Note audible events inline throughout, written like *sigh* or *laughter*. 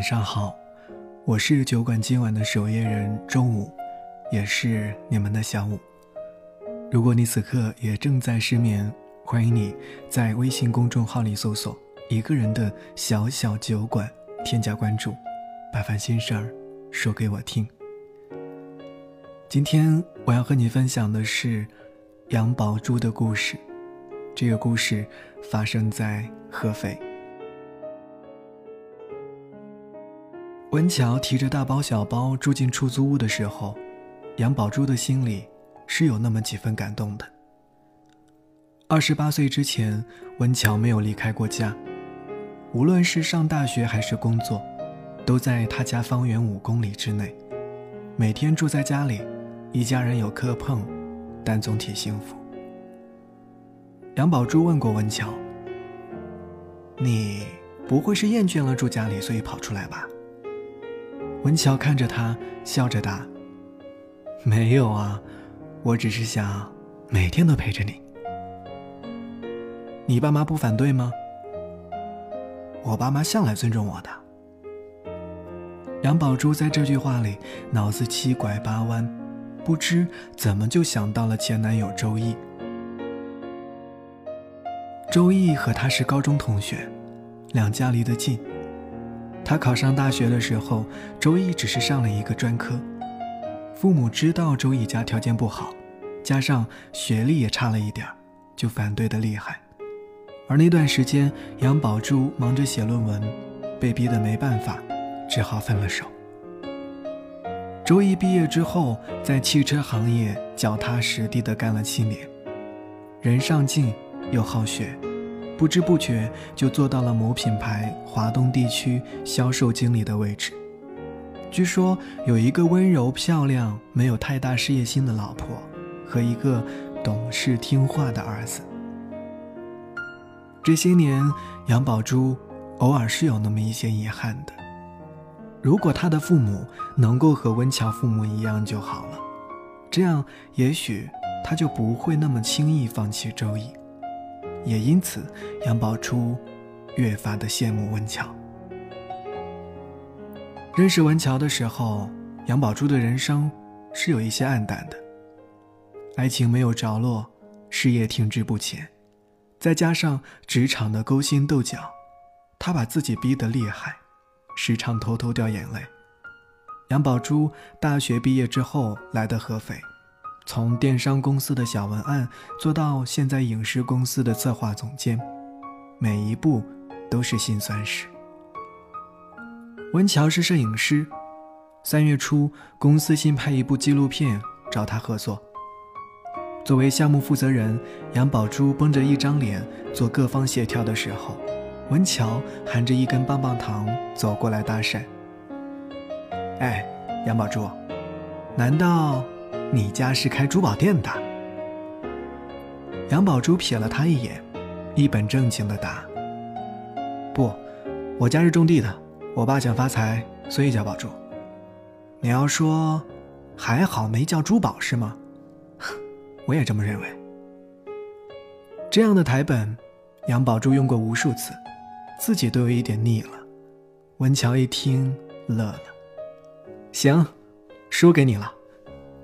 晚上好，我是酒馆今晚的守夜人中午，也是你们的小五。如果你此刻也正在失眠，欢迎你在微信公众号里搜索“一个人的小小酒馆”，添加关注，把烦心事儿说给我听。今天我要和你分享的是杨宝珠的故事，这个故事发生在合肥。温乔提着大包小包住进出租屋的时候，杨宝珠的心里是有那么几分感动的。二十八岁之前，温乔没有离开过家，无论是上大学还是工作，都在他家方圆五公里之内，每天住在家里，一家人有磕碰，但总体幸福。杨宝珠问过温乔：“你不会是厌倦了住家里，所以跑出来吧？”文乔看着他，笑着答：“没有啊，我只是想每天都陪着你。你爸妈不反对吗？我爸妈向来尊重我的。”杨宝珠在这句话里脑子七拐八弯，不知怎么就想到了前男友周易。周易和他是高中同学，两家离得近。他考上大学的时候，周易只是上了一个专科。父母知道周易家条件不好，加上学历也差了一点儿就反对的厉害。而那段时间，杨宝珠忙着写论文，被逼得没办法，只好分了手。周易毕业之后，在汽车行业脚踏实地的干了七年，人上进又好学。不知不觉就做到了某品牌华东地区销售经理的位置。据说有一个温柔漂亮、没有太大事业心的老婆，和一个懂事听话的儿子。这些年，杨宝珠偶尔是有那么一些遗憾的。如果他的父母能够和温乔父母一样就好了，这样也许他就不会那么轻易放弃周易。也因此，杨宝珠越发的羡慕文乔。认识文乔的时候，杨宝珠的人生是有一些暗淡的，爱情没有着落，事业停滞不前，再加上职场的勾心斗角，他把自己逼得厉害，时常偷偷掉眼泪。杨宝珠大学毕业之后来的合肥。从电商公司的小文案做到现在影视公司的策划总监，每一步都是辛酸史。文乔是摄影师，三月初公司新拍一部纪录片找他合作。作为项目负责人，杨宝珠绷着一张脸做各方协调的时候，文乔含着一根棒棒糖走过来搭讪：“哎，杨宝珠，难道？”你家是开珠宝店的？杨宝珠瞥了他一眼，一本正经的答：“不，我家是种地的。我爸想发财，所以叫宝珠。你要说，还好没叫珠宝是吗？我也这么认为。这样的台本，杨宝珠用过无数次，自己都有一点腻了。文乔一听，乐了。行，输给你了。”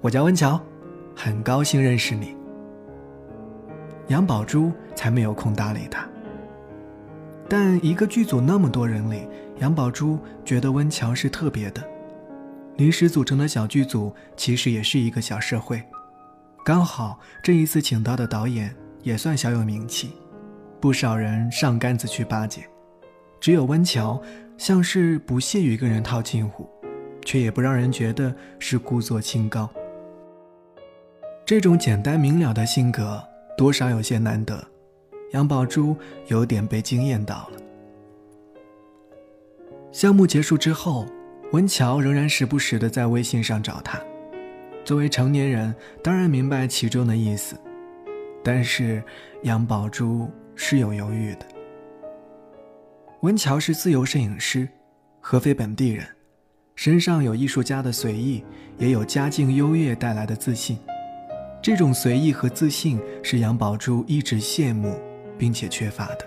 我叫温乔，很高兴认识你。杨宝珠才没有空搭理他。但一个剧组那么多人里，杨宝珠觉得温乔是特别的。临时组成的小剧组其实也是一个小社会，刚好这一次请到的导演也算小有名气，不少人上杆子去巴结，只有温乔像是不屑于跟人套近乎，却也不让人觉得是故作清高。这种简单明了的性格，多少有些难得。杨宝珠有点被惊艳到了。项目结束之后，文乔仍然时不时的在微信上找他。作为成年人，当然明白其中的意思，但是杨宝珠是有犹豫的。文乔是自由摄影师，合肥本地人，身上有艺术家的随意，也有家境优越带来的自信。这种随意和自信是杨宝珠一直羡慕，并且缺乏的。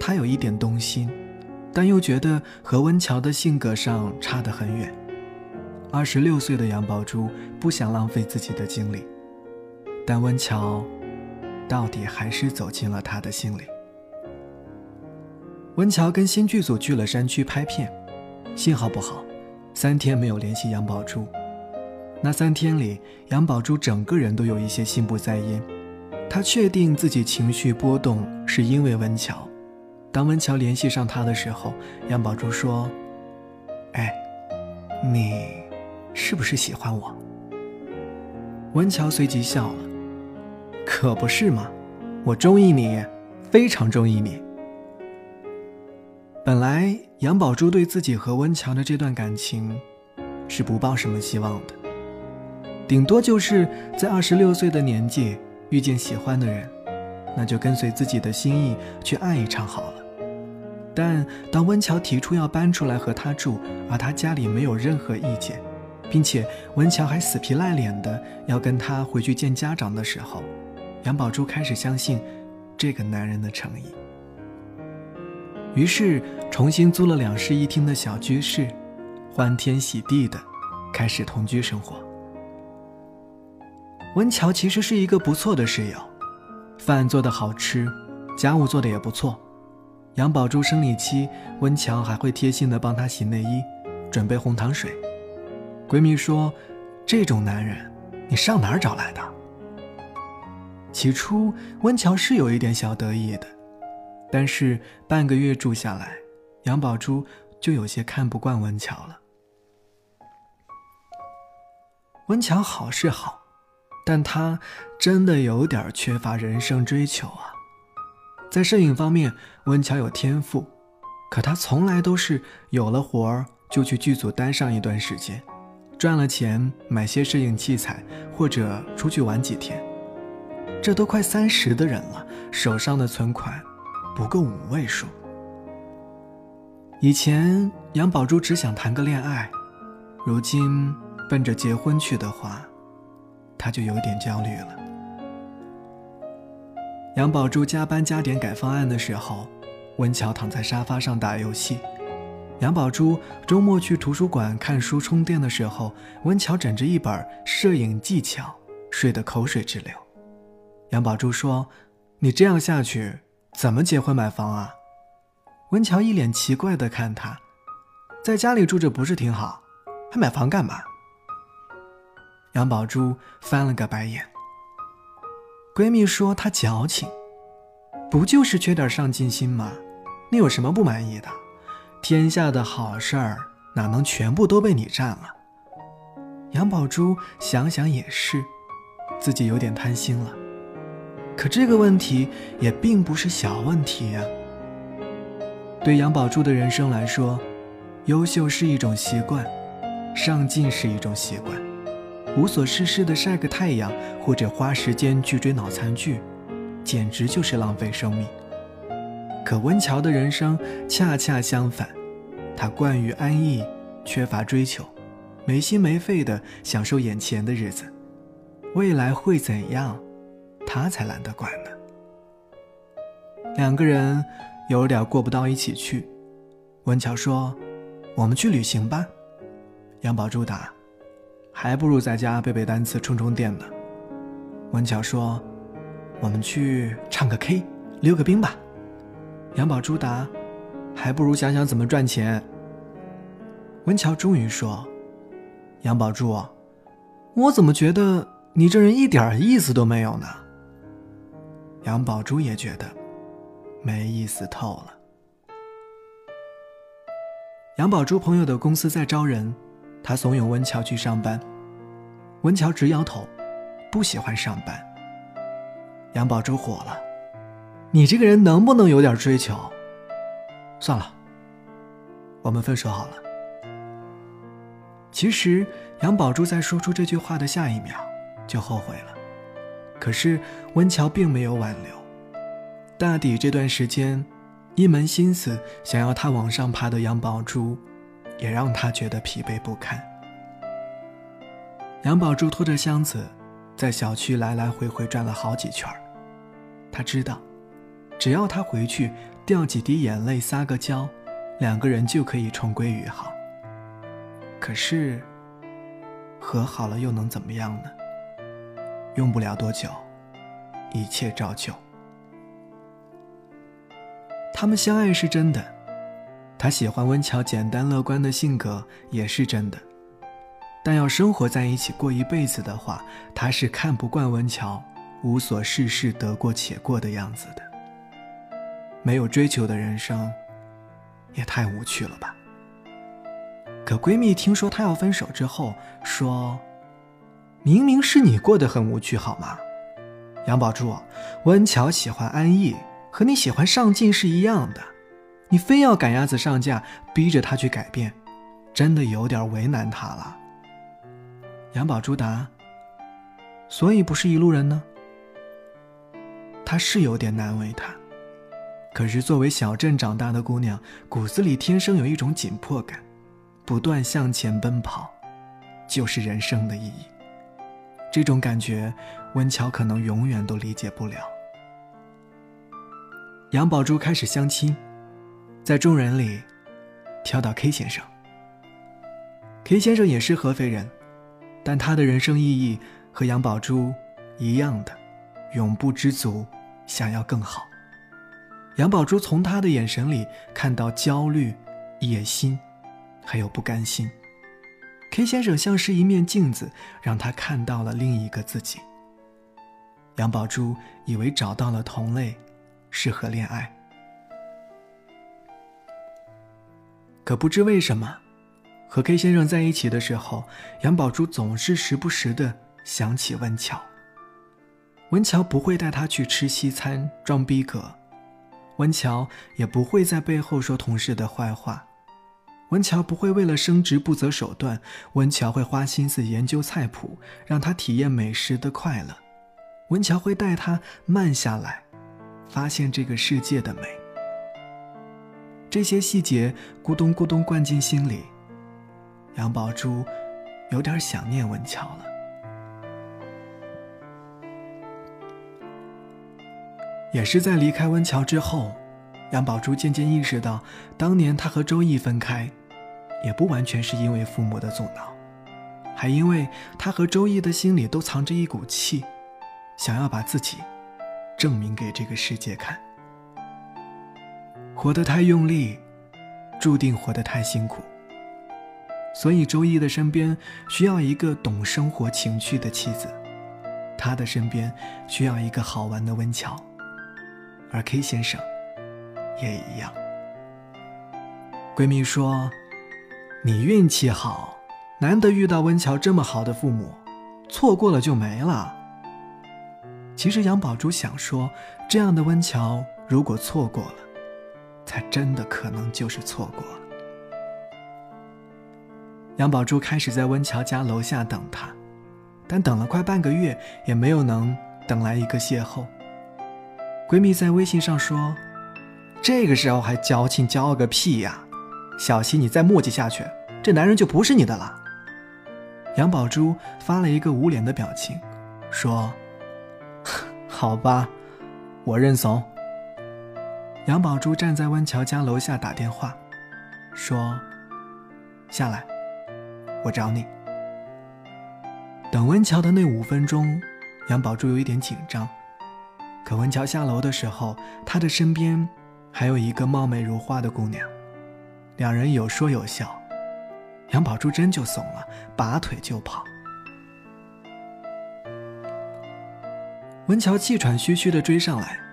他有一点动心，但又觉得和温乔的性格上差得很远。二十六岁的杨宝珠不想浪费自己的精力，但温乔到底还是走进了他的心里。温乔跟新剧组去了山区拍片，信号不好，三天没有联系杨宝珠。那三天里，杨宝珠整个人都有一些心不在焉。她确定自己情绪波动是因为温乔。当温乔联系上她的时候，杨宝珠说：“哎，你是不是喜欢我？”温乔随即笑了：“可不是嘛，我中意你，非常中意你。”本来杨宝珠对自己和温乔的这段感情是不抱什么希望的，顶多就是在二十六岁的年纪遇见喜欢的人，那就跟随自己的心意去爱一场好了。但当温乔提出要搬出来和他住，而他家里没有任何意见，并且温乔还死皮赖脸的要跟他回去见家长的时候，杨宝珠开始相信这个男人的诚意。于是，重新租了两室一厅的小居室，欢天喜地的开始同居生活。温乔其实是一个不错的室友，饭做的好吃，家务做的也不错。杨宝珠生理期，温乔还会贴心的帮她洗内衣，准备红糖水。闺蜜说：“这种男人，你上哪儿找来的？”起初，温乔是有一点小得意的。但是半个月住下来，杨宝珠就有些看不惯温乔了。温乔好是好，但他真的有点缺乏人生追求啊。在摄影方面，温乔有天赋，可他从来都是有了活儿就去剧组待上一段时间，赚了钱买些摄影器材，或者出去玩几天。这都快三十的人了，手上的存款。不够五位数。以前杨宝珠只想谈个恋爱，如今奔着结婚去的话，他就有点焦虑了。杨宝珠加班加点改方案的时候，温乔躺在沙发上打游戏；杨宝珠周末去图书馆看书充电的时候，温乔枕着一本摄影技巧，睡得口水直流。杨宝珠说：“你这样下去。”怎么结婚买房啊？温乔一脸奇怪的看他，在家里住着不是挺好，还买房干嘛？杨宝珠翻了个白眼。闺蜜说她矫情，不就是缺点上进心吗？你有什么不满意的？天下的好事儿哪能全部都被你占了？杨宝珠想想也是，自己有点贪心了。可这个问题也并不是小问题呀。对杨宝珠的人生来说，优秀是一种习惯，上进是一种习惯，无所事事的晒个太阳或者花时间去追脑残剧，简直就是浪费生命。可温乔的人生恰恰相反，他惯于安逸，缺乏追求，没心没肺的享受眼前的日子，未来会怎样？他才懒得管呢。两个人有点过不到一起去。温乔说：“我们去旅行吧。”杨宝珠答：“还不如在家背背单词、充充电呢。”温峤说：“我们去唱个 K、溜个冰吧。”杨宝珠答：“还不如想想怎么赚钱。”温乔终于说：“杨宝珠，我怎么觉得你这人一点意思都没有呢？”杨宝珠也觉得没意思透了。杨宝珠朋友的公司在招人，他怂恿温乔去上班，温乔直摇头，不喜欢上班。杨宝珠火了：“你这个人能不能有点追求？算了，我们分手好了。”其实杨宝珠在说出这句话的下一秒就后悔了。可是温乔并没有挽留，大抵这段时间，一门心思想要他往上爬的杨宝珠，也让他觉得疲惫不堪。杨宝珠拖着箱子，在小区来来回回转了好几圈他知道，只要他回去掉几滴眼泪撒个娇，两个人就可以重归于好。可是，和好了又能怎么样呢？用不了多久，一切照旧。他们相爱是真的，他喜欢温乔简单乐观的性格也是真的，但要生活在一起过一辈子的话，他是看不惯温乔无所事事、得过且过的样子的。没有追求的人生，也太无趣了吧。可闺蜜听说他要分手之后，说：“明明是你过得很无趣，好吗？”杨宝珠，温乔喜欢安逸，和你喜欢上进是一样的，你非要赶鸭子上架，逼着他去改变，真的有点为难他了。杨宝珠答：“所以不是一路人呢。”他是有点难为他，可是作为小镇长大的姑娘，骨子里天生有一种紧迫感。不断向前奔跑，就是人生的意义。这种感觉，温乔可能永远都理解不了。杨宝珠开始相亲，在众人里挑到 K 先生。K 先生也是合肥人，但他的人生意义和杨宝珠一样的，永不知足，想要更好。杨宝珠从他的眼神里看到焦虑、野心。还有不甘心，K 先生像是一面镜子，让他看到了另一个自己。杨宝珠以为找到了同类，适合恋爱，可不知为什么，和 K 先生在一起的时候，杨宝珠总是时不时的想起温乔。温乔不会带他去吃西餐装逼格，温乔也不会在背后说同事的坏话。文乔不会为了升职不择手段，文乔会花心思研究菜谱，让他体验美食的快乐。文乔会带他慢下来，发现这个世界的美。这些细节咕咚咕咚灌进心里，杨宝珠有点想念文乔了。也是在离开温乔之后，杨宝珠渐渐意识到，当年她和周易分开。也不完全是因为父母的阻挠，还因为他和周易的心里都藏着一股气，想要把自己证明给这个世界看。活得太用力，注定活得太辛苦。所以周易的身边需要一个懂生活情趣的妻子，他的身边需要一个好玩的温乔，而 K 先生也一样。闺蜜说。你运气好，难得遇到温乔这么好的父母，错过了就没了。其实杨宝珠想说，这样的温乔如果错过了，才真的可能就是错过了。杨宝珠开始在温乔家楼下等他，但等了快半个月，也没有能等来一个邂逅。闺蜜在微信上说：“这个时候还矫情骄傲个屁呀！”小希，你再磨叽下去，这男人就不是你的了。杨宝珠发了一个无脸的表情，说：“ *laughs* 好吧，我认怂。”杨宝珠站在温乔家楼下打电话，说：“下来，我找你。”等温乔的那五分钟，杨宝珠有一点紧张。可温乔下楼的时候，他的身边还有一个貌美如花的姑娘。两人有说有笑，杨宝珠真就怂了，拔腿就跑。文乔气喘吁吁的追上来。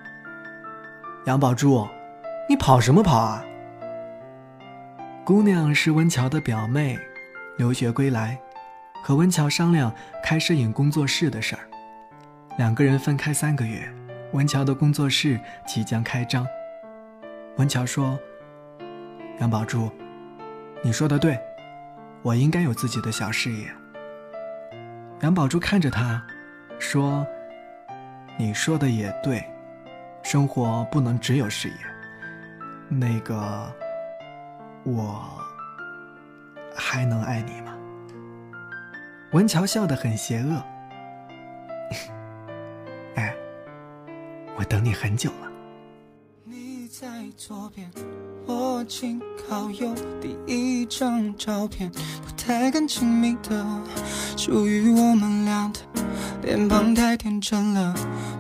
杨宝珠，你跑什么跑啊？姑娘是温乔的表妹，留学归来，和温乔商量开摄影工作室的事儿。两个人分开三个月，温乔的工作室即将开张。温乔说。杨宝珠，你说的对，我应该有自己的小事业。杨宝珠看着他，说：“你说的也对，生活不能只有事业。那个，我还能爱你吗？”文乔笑得很邪恶。*laughs* 哎，我等你很久了。你在左边，我紧靠右，第一张照片，不太敢亲密的，属于我们俩的，脸庞太天真了，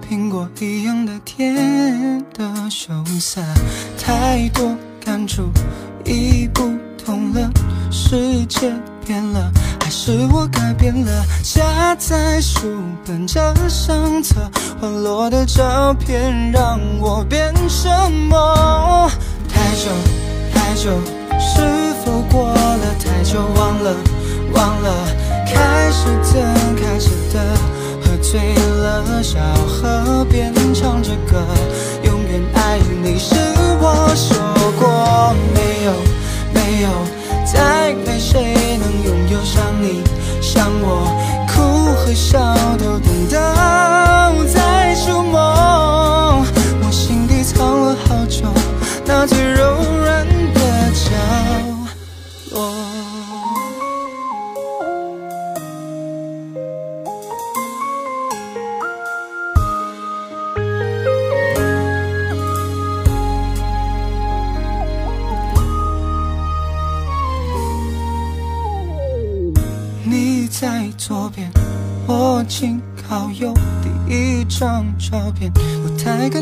苹果一样的甜的羞涩，太多感触已不同了，世界变了。还是我改变了，夹在书本这相册，滑落的照片让我变什么？太久太久，是否过了太久？忘了忘了，开始的开始的，醉了，小河边唱着歌，永远爱你是我说过没有没有，再没谁能拥有像。你像我，哭和笑都懂得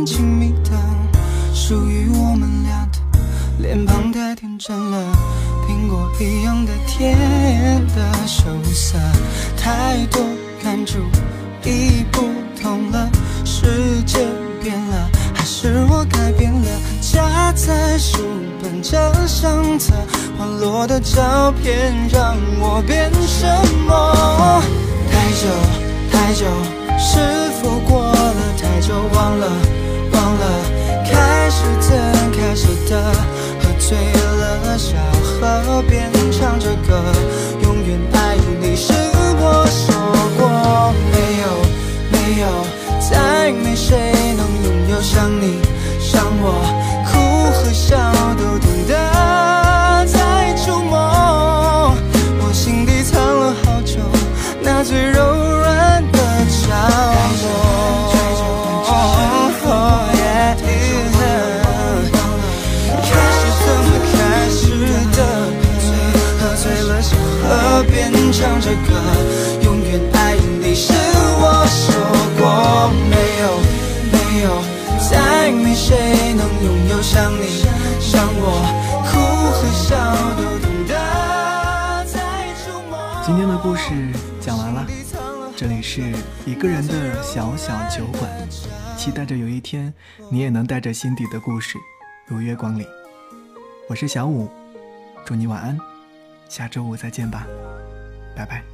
亲密的，属于我们俩的，脸庞太天真了，苹果一样的甜的羞涩，太多感触已不同了，世界变了，还是我改变了？夹在书本这相册。滑落的照片让我变什么？太久太久，是否过了太久？忘了忘了，开始怎开始的，喝醉了，小河边唱着歌，永远爱你是我说过没有没有，事。讲完了，这里是一个人的小小酒馆，期待着有一天你也能带着心底的故事如约光临。我是小五，祝你晚安，下周五再见吧，拜拜。